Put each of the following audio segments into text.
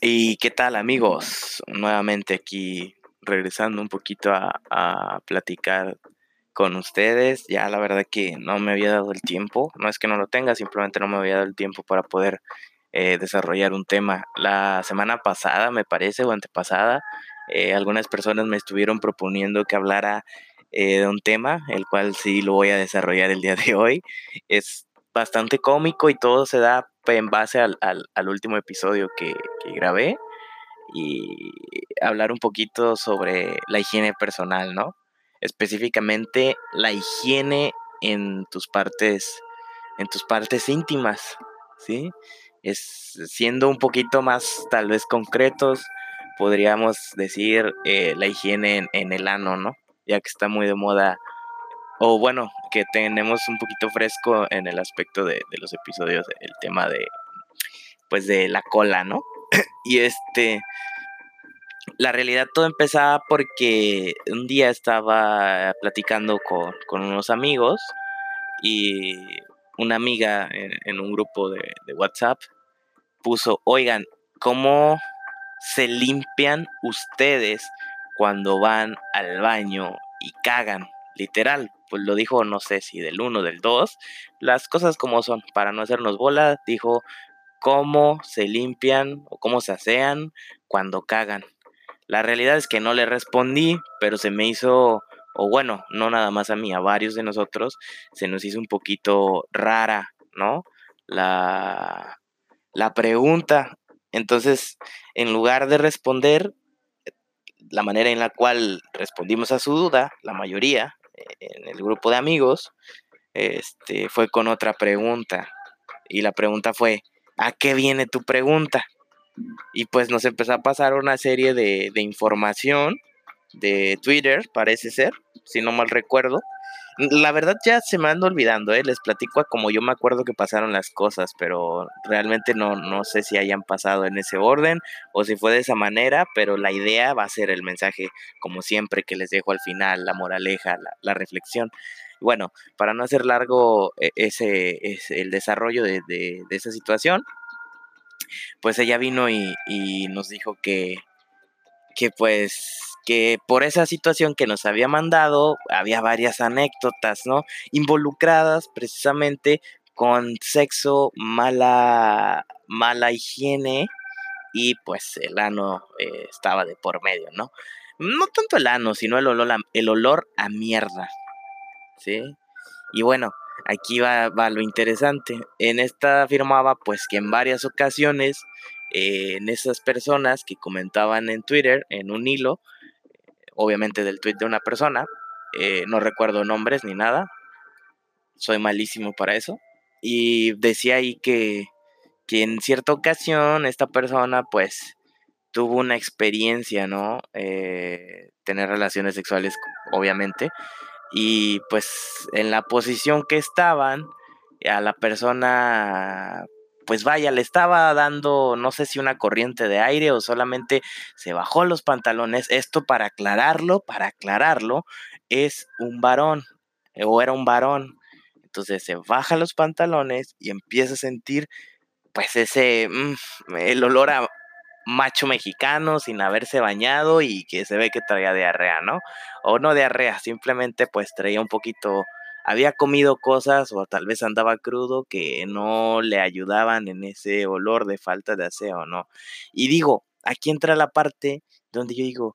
¿Y qué tal amigos? Nuevamente aquí regresando un poquito a, platicar con ustedes. Ya la verdad que no me había dado el tiempo, no es que no lo tenga, simplemente no me había dado el tiempo para poder eh, desarrollar un tema. La semana pasada, me parece, o antepasada, eh, algunas personas me estuvieron proponiendo que hablara eh, de un tema, el cual sí lo voy a desarrollar el día de hoy. Es bastante cómico y todo se da en base al, al, último episodio que, que, grabé y hablar un poquito sobre la higiene personal, ¿no? Específicamente la higiene en tus partes, en tus partes íntimas, ¿sí? Es siendo un poquito más tal vez concretos, podríamos decir eh, la higiene en, en, el ano, ¿no? Ya que está muy de moda o bueno, que tenemos un poquito fresco en el aspecto de, los episodios, el tema de, pues de la cola, ¿no? y este, la realidad todo empezaba porque un día estaba platicando con, con unos amigos y una amiga en, un grupo de, WhatsApp puso, oigan, ¿cómo se limpian ustedes cuando van al baño y cagan? Literal, pues lo dijo, no sé si del 1 del 2, las cosas como son, para no hacernos bola, dijo cómo se limpian o cómo se asean cuando cagan. La realidad es que no le respondí, pero se me hizo, o bueno, no nada más a mí, a varios de nosotros, se nos hizo un poquito rara, ¿no? La, la pregunta. Entonces, en lugar de responder, la manera en la cual respondimos a su duda, la mayoría, en el grupo de amigos, este, fue con otra pregunta. Y la pregunta fue, ¿a qué viene tu pregunta? Y pues nos empezó a pasar una serie de, de información de Twitter, parece ser, si no mal recuerdo. La verdad ya se me anda olvidando, ¿eh? les platico como yo me acuerdo que pasaron las cosas, pero realmente no, no sé si hayan pasado en ese orden o si fue de esa manera, pero la idea va a ser el mensaje, como siempre, que les dejo al final, la moraleja, la, reflexión. Bueno, para no hacer largo e, ese, ese el desarrollo de, de, de esa situación, pues ella vino y, y nos dijo que, que pues que por esa situación que nos había mandado había varias anécdotas, ¿no? Involucradas precisamente con sexo, mala, mala higiene y pues el ano eh, estaba de por medio, ¿no? No tanto el ano, sino el olor a, el olor a mierda, ¿sí? Y bueno, aquí va, lo interesante. En esta afirmaba pues que en varias ocasiones eh, en esas personas que comentaban en Twitter, en un hilo, obviamente del tweet de una persona, eh, no recuerdo nombres ni nada, soy malísimo para eso, y decía ahí que, que en cierta ocasión esta persona pues tuvo una experiencia, ¿no? Eh, tener relaciones sexuales, obviamente, y pues en la posición que estaban, a la persona pues vaya, le estaba dando, no sé si una corriente de aire o solamente se bajó los pantalones. Esto para aclararlo, para aclararlo, es un varón o era un varón. Entonces se baja los pantalones y empieza a sentir pues ese, mmm, el olor a macho mexicano sin haberse bañado y que se ve que traía diarrea, ¿no? O no diarrea, simplemente pues traía un poquito había comido cosas o tal vez andaba crudo que no le ayudaban en ese olor de falta de aseo, ¿no? Y digo, aquí entra la parte donde yo digo,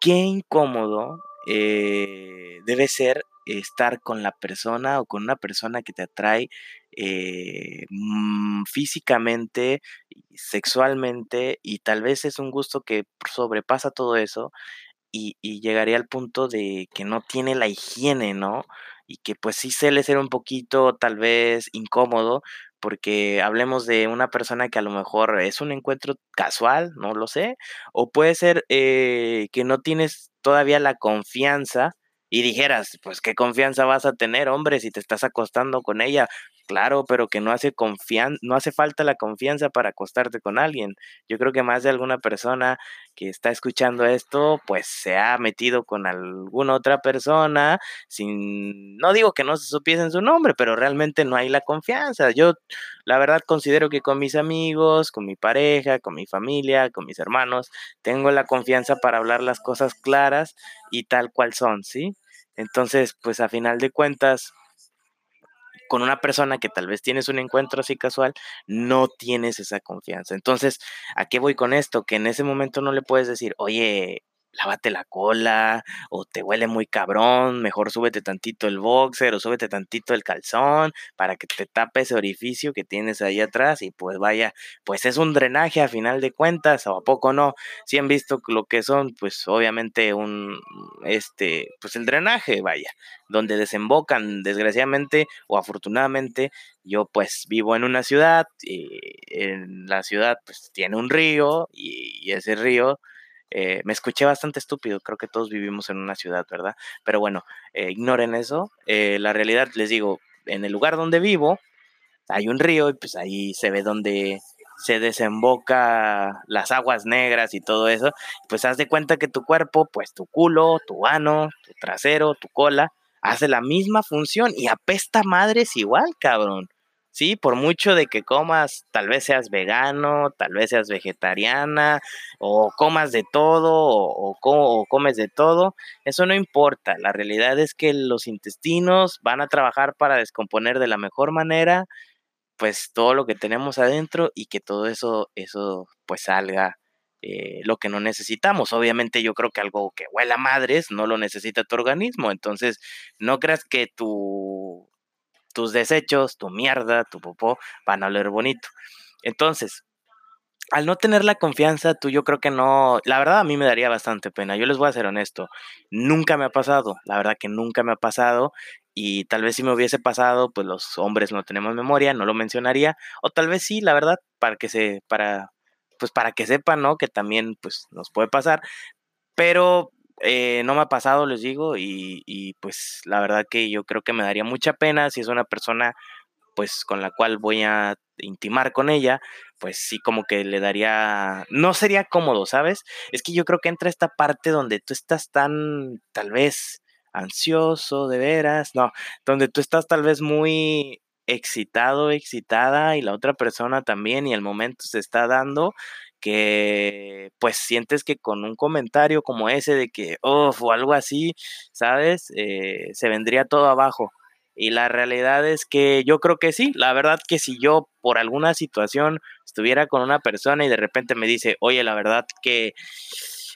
qué incómodo eh, debe ser estar con la persona o con una persona que te atrae eh, mmm, físicamente, sexualmente y tal vez es un gusto que sobrepasa todo eso y, y llegaría al punto de que no tiene la higiene, ¿no? Y que pues sí suele ser un poquito tal vez incómodo porque hablemos de una persona que a lo mejor es un encuentro casual, no lo sé, o puede ser eh, que no tienes todavía la confianza y dijeras, pues qué confianza vas a tener, hombre, si te estás acostando con ella. Claro, pero que no hace confian no hace falta la confianza para acostarte con alguien. Yo creo que más de alguna persona que está escuchando esto, pues se ha metido con alguna otra persona sin, no digo que no se supiesen su nombre, pero realmente no hay la confianza. Yo, la verdad, considero que con mis amigos, con mi pareja, con mi familia, con mis hermanos, tengo la confianza para hablar las cosas claras y tal cual son, ¿sí? Entonces, pues a final de cuentas, con una persona que tal vez tienes un encuentro así casual, no tienes esa confianza. Entonces, ¿a qué voy con esto? Que en ese momento no le puedes decir, oye, lávate la cola o te huele muy cabrón, mejor súbete tantito el boxer o súbete tantito el calzón para que te tape ese orificio que tienes ahí atrás y pues vaya, pues es un drenaje a final de cuentas o a poco no. Si han visto lo que son, pues obviamente un, este, pues el drenaje, vaya, donde desembocan desgraciadamente o afortunadamente yo pues vivo en una ciudad y en la ciudad pues tiene un río y ese río eh, me escuché bastante estúpido, creo que todos vivimos en una ciudad, ¿verdad? Pero bueno, eh, ignoren eso. Eh, la realidad, les digo, en el lugar donde vivo hay un río y pues ahí se ve donde se desemboca las aguas negras y todo eso. Pues haz de cuenta que tu cuerpo, pues tu culo, tu ano, tu trasero, tu cola, hace la misma función y apesta madres igual, cabrón. Sí, por mucho de que comas, tal vez seas vegano, tal vez seas vegetariana, o comas de todo, o, comes de todo, eso no importa. La realidad es que los intestinos van a trabajar para descomponer de la mejor manera, pues todo lo que tenemos adentro y que todo eso, eso pues salga eh, lo que no necesitamos. Obviamente yo creo que algo que huela madres no lo necesita tu organismo, entonces no creas que tu tus desechos, tu mierda, tu popó, van a oler bonito. Entonces, al no tener la confianza, tú yo creo que no, la verdad a mí me daría bastante pena, yo les voy a ser honesto, nunca me ha pasado, la verdad que nunca me ha pasado y tal vez si me hubiese pasado, pues los hombres no tenemos memoria, no lo mencionaría, o tal vez sí, la verdad, para que se, para, pues para que sepan, ¿no? Que también, pues nos puede pasar, pero eh, no me ha pasado, les digo, y, pues la verdad que yo creo que me daría mucha pena si es una persona pues con la cual voy a intimar con ella, pues sí como que le daría, no sería cómodo, ¿sabes? Es que yo creo que entra esta parte donde tú estás tan, tal vez, ansioso, de veras, no, donde tú estás tal vez muy excitado, excitada y la otra persona también y el momento se está dando que pues sientes que con un comentario como ese de que, oh, o algo así, ¿sabes? Eh, se vendría todo abajo. Y la realidad es que yo creo que sí, la verdad que si yo por alguna situación estuviera con una persona y de repente me dice, oye, la verdad que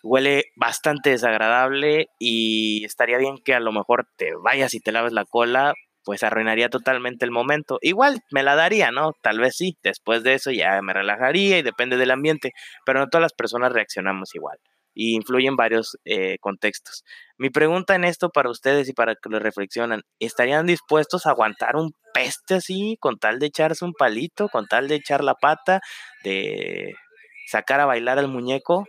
huele bastante desagradable y estaría bien que a lo mejor te vayas y te laves la cola, pues arruinaría totalmente el momento. Igual me la daría, ¿no? Tal vez sí, después de eso ya me relajaría y depende del ambiente, pero no todas las personas reaccionamos igual y influyen varios eh, contextos. Mi pregunta en esto para ustedes y para que lo reflexionan, ¿estarían dispuestos a aguantar un peste así con tal de echarse un palito, con tal de echar la pata, de sacar a bailar al muñeco?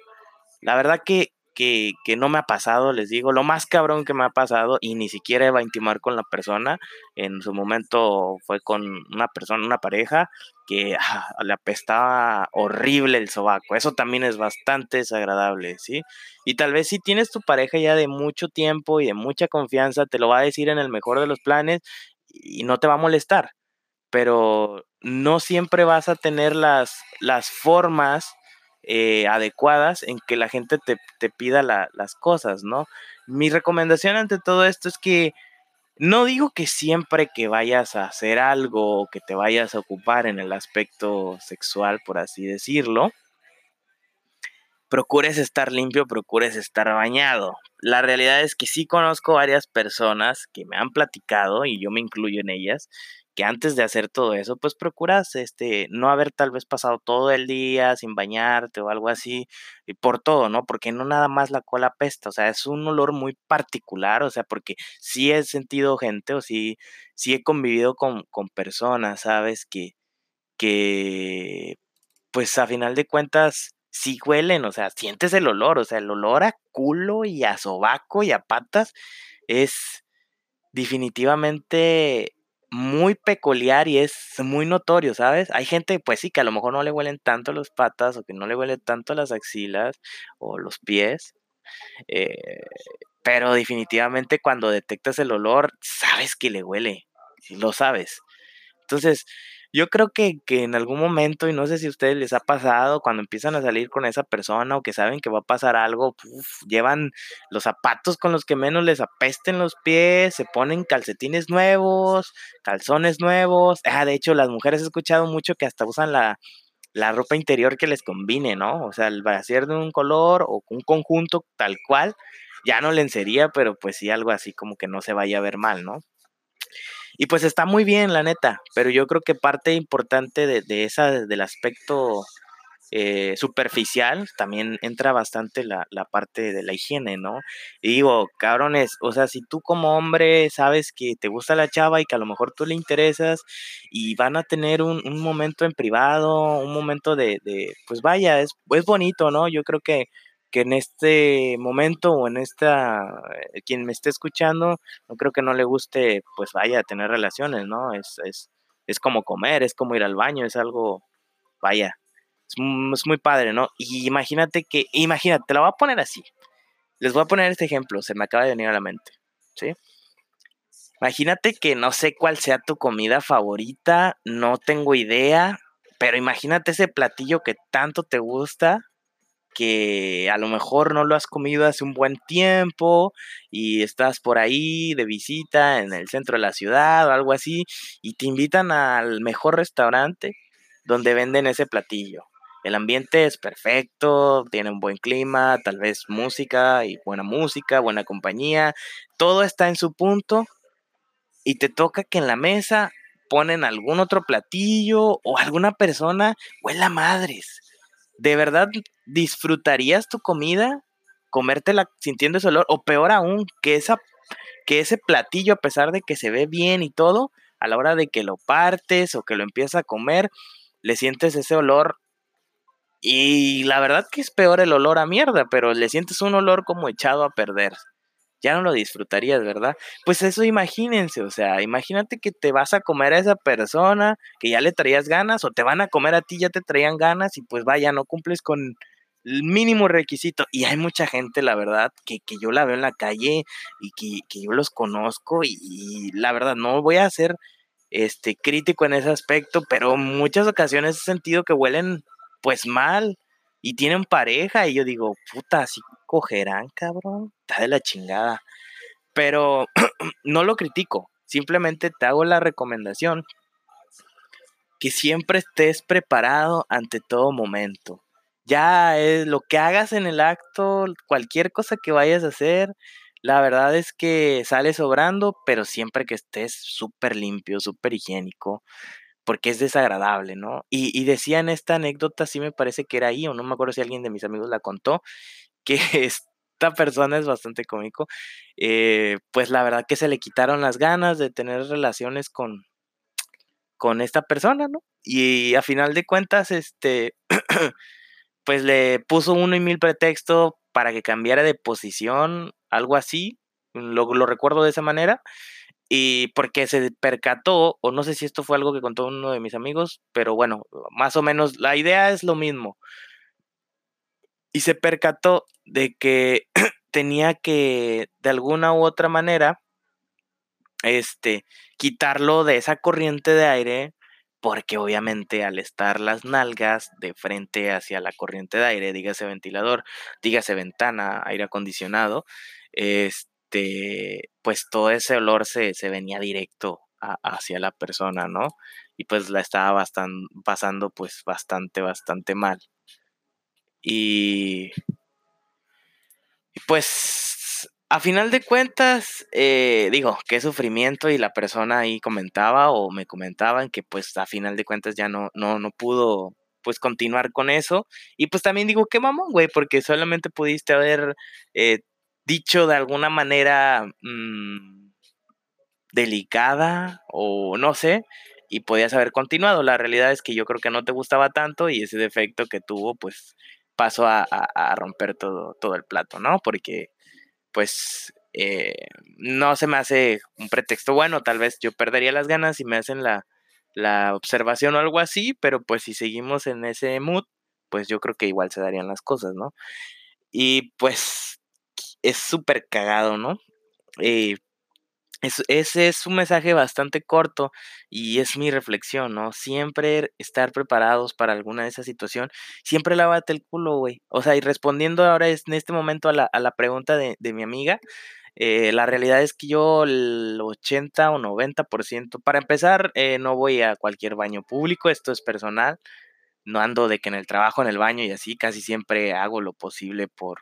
La verdad que que, no me ha pasado, les digo, lo más cabrón que me ha pasado y ni siquiera iba a intimar con la persona, en su momento fue con una persona, una pareja, que ah, le apestaba horrible el sobaco, eso también es bastante desagradable, ¿sí? Y tal vez si tienes tu pareja ya de mucho tiempo y de mucha confianza, te lo va a decir en el mejor de los planes y no te va a molestar, pero no siempre vas a tener las, las formas eh, adecuadas en que la gente te, pida las cosas, ¿no? Mi recomendación ante todo esto es que no digo que siempre que vayas a hacer algo o que te vayas a ocupar en el aspecto sexual, por así decirlo, procures estar limpio, procures estar bañado. La realidad es que sí conozco varias personas que me han platicado, y yo me incluyo en ellas, que antes de hacer todo eso, pues procuras este, no haber tal vez pasado todo el día sin bañarte o algo así, y por todo, ¿no? Porque no nada más la cola pesta, o sea, es un olor muy particular, o sea, porque sí he sentido gente o sí, sí he convivido con, con personas, ¿sabes? Que, que, pues a final de cuentas, sí huelen, o sea, sientes el olor, o sea, el olor a culo y a sobaco y a patas es definitivamente muy peculiar y es muy notorio, ¿sabes? Hay gente, pues sí, que a lo mejor no le huelen tanto las patas o que no le huelen tanto las axilas o los pies. Eh, pero definitivamente cuando detectas el olor, sabes que le huele, lo sabes. Entonces, yo creo que, que, en algún momento, y no sé si a ustedes les ha pasado, cuando empiezan a salir con esa persona o que saben que va a pasar algo, llevan los zapatos con los que menos les apesten los pies, se ponen calcetines nuevos, calzones nuevos. Ah, de hecho, las mujeres he escuchado mucho que hasta usan la, la ropa interior que les combine, ¿no? O sea, el brasier de un color o un conjunto tal cual, ya no lencería, pero pues sí algo así como que no se vaya a ver mal, ¿no? Y pues está muy bien, la neta, pero yo creo que parte importante de, de esa, del aspecto eh, superficial, también entra bastante la, la, parte de la higiene, ¿no? Y digo, cabrones, o sea, si tú como hombre sabes que te gusta la chava y que a lo mejor tú le interesas y van a tener un, un momento en privado, un momento de, de, pues vaya, es, es bonito, ¿no? Yo creo que que en este momento o en esta, eh, quien me esté escuchando, no creo que no le guste, pues vaya a tener relaciones, ¿no? Es, es, es como comer, es como ir al baño, es algo, vaya, es, es, muy padre, ¿no? Y imagínate que, imagínate, te la voy a poner así. Les voy a poner este ejemplo, se me acaba de venir a la mente, ¿sí? Imagínate que no sé cuál sea tu comida favorita, no tengo idea, pero imagínate ese platillo que tanto te gusta que a lo mejor no lo has comido hace un buen tiempo y estás por ahí de visita en el centro de la ciudad o algo así y te invitan al mejor restaurante donde venden ese platillo. El ambiente es perfecto, tiene un buen clima, tal vez música y buena música, buena compañía, todo está en su punto y te toca que en la mesa ponen algún otro platillo o alguna persona huela madres ¿de verdad disfrutarías tu comida? Comértela sintiendo ese olor, o peor aún, que, esa, que ese platillo, a pesar de que se ve bien y todo, a la hora de que lo partes o que lo empiezas a comer, le sientes ese olor. Y la verdad que es peor el olor a mierda, pero le sientes un olor como echado a perder ya no lo disfrutarías, ¿verdad? Pues eso imagínense, o sea, imagínate que te vas a comer a esa persona que ya le traías ganas o te van a comer a ti, ya te traían ganas y pues vaya, no cumples con el mínimo requisito. Y hay mucha gente, la verdad, que, que yo la veo en la calle y que, que yo los conozco y, la verdad no voy a ser este, crítico en ese aspecto, pero muchas ocasiones he sentido que huelen pues mal y tienen pareja y yo digo, puta, así cogerán, cabrón. Está de la chingada. Pero no lo critico, simplemente te hago la recomendación que siempre estés preparado ante todo momento. Ya es lo que hagas en el acto, cualquier cosa que vayas a hacer, la verdad es que sale sobrando, pero siempre que estés súper limpio, súper higiénico, porque es desagradable, ¿no? Y, y decían esta anécdota, sí me parece que era ahí, o no me acuerdo si alguien de mis amigos la contó, que esta persona es bastante cómico, eh, pues la verdad que se le quitaron las ganas de tener relaciones con, con esta persona, ¿no? Y a final de cuentas, este, pues le puso uno y mil pretexto para que cambiara de posición, algo así, lo, lo recuerdo de esa manera, y porque se percató, o no sé si esto fue algo que contó uno de mis amigos, pero bueno, más o menos la idea es lo mismo. Y se percató de que tenía que de alguna u otra manera este quitarlo de esa corriente de aire porque obviamente al estar las nalgas de frente hacia la corriente de aire, dígase ventilador, dígase ventana, aire acondicionado, este, pues todo ese olor se, se venía directo hacia la persona, ¿no? Y pues la estaba bastan, pasando pues bastante, bastante mal. Y, y pues, a final de cuentas, eh, digo, qué sufrimiento y la persona ahí comentaba o me comentaban que pues a final de cuentas ya no, no, no pudo pues continuar con eso. Y pues también digo, qué mamón, güey, porque solamente pudiste haber eh, dicho de alguna manera mmm, delicada o no sé, y podías haber continuado. La realidad es que yo creo que no te gustaba tanto y ese defecto que tuvo, pues pasó a, a, a romper todo, todo el plato, ¿no? Porque, pues, eh, no se me hace un pretexto bueno, tal vez yo perdería las ganas si me hacen la, la observación o algo así, pero pues si seguimos en ese mood, pues yo creo que igual se darían las cosas, ¿no? Y pues es súper cagado, ¿no? Eh, ese es un mensaje bastante corto y es mi reflexión, ¿no? Siempre estar preparados para alguna de esas situaciones. Siempre lávate el culo, güey. O sea, y respondiendo ahora en este momento a la, a la pregunta de, de mi amiga, eh, la realidad es que yo el 80 o 90%, para empezar, eh, no voy a cualquier baño público, esto es personal, no ando de que en el trabajo, en el baño y así, casi siempre hago lo posible por,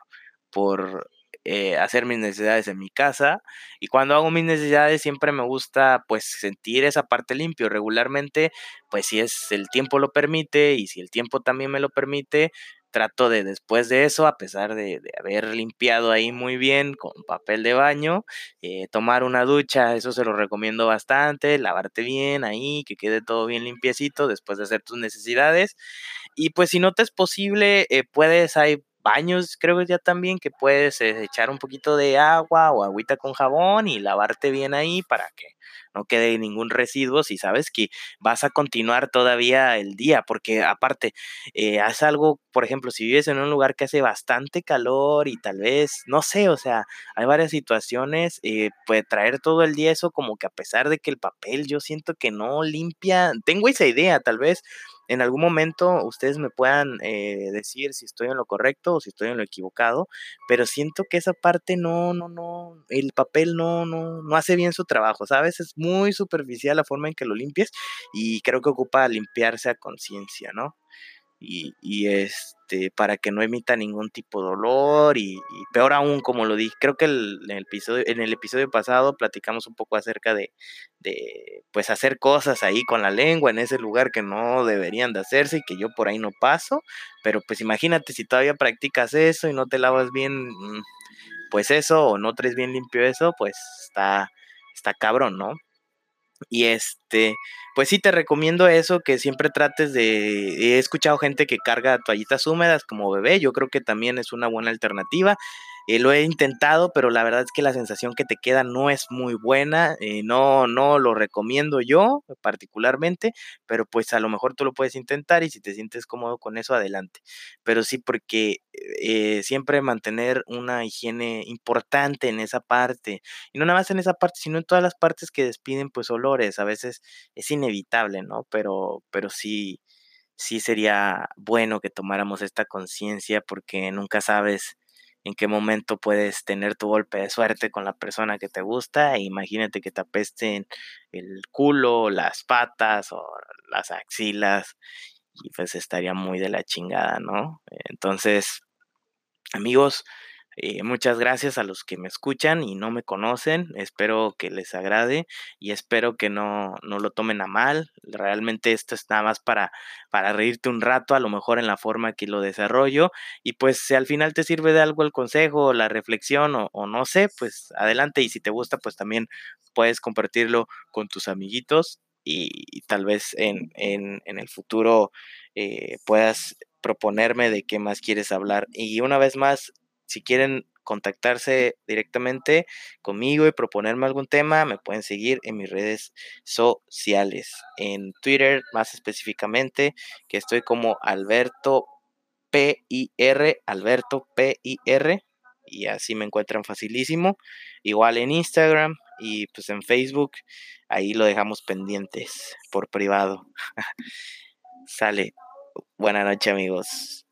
por eh, hacer mis necesidades en mi casa y cuando hago mis necesidades siempre me gusta pues sentir esa parte limpio regularmente pues si es el tiempo lo permite y si el tiempo también me lo permite trato de después de eso, a pesar de, haber limpiado ahí muy bien con papel de baño, eh, tomar una ducha, eso se lo recomiendo bastante, lavarte bien ahí, que quede todo bien limpiecito después de hacer tus necesidades. Y pues si no te es posible, eh, puedes, hay baños, creo que ya también, que puedes eh, echar un poquito de agua o agüita con jabón y lavarte bien ahí para que no quede ningún residuo si sabes que vas a continuar todavía el día, porque aparte, eh, haz algo, por ejemplo, si vives en un lugar que hace bastante calor y tal vez, no sé, o sea, hay varias situaciones, eh, puede traer todo el día eso como que a pesar de que el papel yo siento que no limpia, tengo esa idea, tal vez en algún momento ustedes me puedan eh, decir si estoy en lo correcto o si estoy en lo equivocado, pero siento que esa parte no, no, no, el papel no, no, no hace bien su trabajo, ¿sabes? Es muy superficial la forma en que lo limpies y creo que ocupa limpiarse a conciencia, ¿no? Y, este, para que no emita ningún tipo de dolor y, peor aún, como lo dije, creo que en, el episodio, en el episodio pasado platicamos un poco acerca de, de, pues, hacer cosas ahí con la lengua en ese lugar que no deberían de hacerse y que yo por ahí no paso, pero pues imagínate si todavía practicas eso y no te lavas bien, mm, pues eso, o no traes bien limpio eso, pues está, está cabrón, ¿no? Y este, pues sí te recomiendo eso, que siempre trates de... He escuchado gente que carga toallitas húmedas como bebé, yo creo que también es una buena alternativa. Eh, lo he intentado, pero la verdad es que la sensación que te queda no es muy buena. Eh, no, no lo recomiendo yo particularmente, pero pues a lo mejor tú lo puedes intentar y si te sientes cómodo con eso, adelante. Pero sí, porque eh, siempre mantener una higiene importante en esa parte. Y no nada más en esa parte, sino en todas las partes que despiden pues olores. A veces es inevitable, ¿no? Pero, pero sí, sí sería bueno que tomáramos esta conciencia porque nunca sabes en qué momento puedes tener tu golpe de suerte con la persona que te gusta. Imagínate que te apesten el culo, las patas o las axilas y pues estaría muy de la chingada, ¿no? Entonces, amigos, eh, muchas gracias a los que me escuchan y no me conocen. Espero que les agrade y espero que no, no lo tomen a mal. Realmente esto es nada más para, para reírte un rato, a lo mejor en la forma que lo desarrollo. Y pues si al final te sirve de algo el consejo, la reflexión o, no sé, pues adelante. Y si te gusta, pues también puedes compartirlo con tus amiguitos y, tal vez en, en, en el futuro eh, puedas proponerme de qué más quieres hablar. Y una vez más, si quieren contactarse directamente conmigo y proponerme algún tema, me pueden seguir en mis redes sociales. En Twitter, más específicamente, que estoy como Alberto PIR, Alberto PIR, y así me encuentran facilísimo. Igual en Instagram y pues en Facebook, ahí lo dejamos pendientes por privado. Sale. Buenas noches amigos.